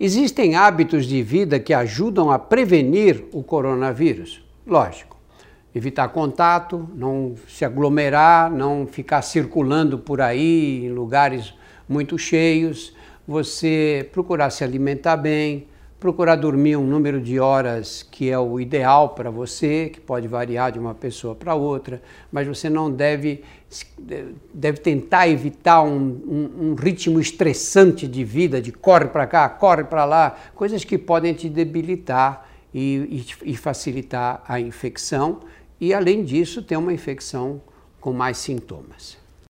Existem hábitos de vida que ajudam a prevenir o coronavírus? Lógico. Evitar contato, não se aglomerar, não ficar circulando por aí em lugares muito cheios, você procurar se alimentar bem, procurar dormir um número de horas que é o ideal para você, que pode variar de uma pessoa para outra, mas você não deve, deve tentar evitar um, um, um ritmo estressante de vida, de corre para cá, corre para lá, coisas que podem te debilitar e, e, e facilitar a infecção e, além disso, ter uma infecção com mais sintomas.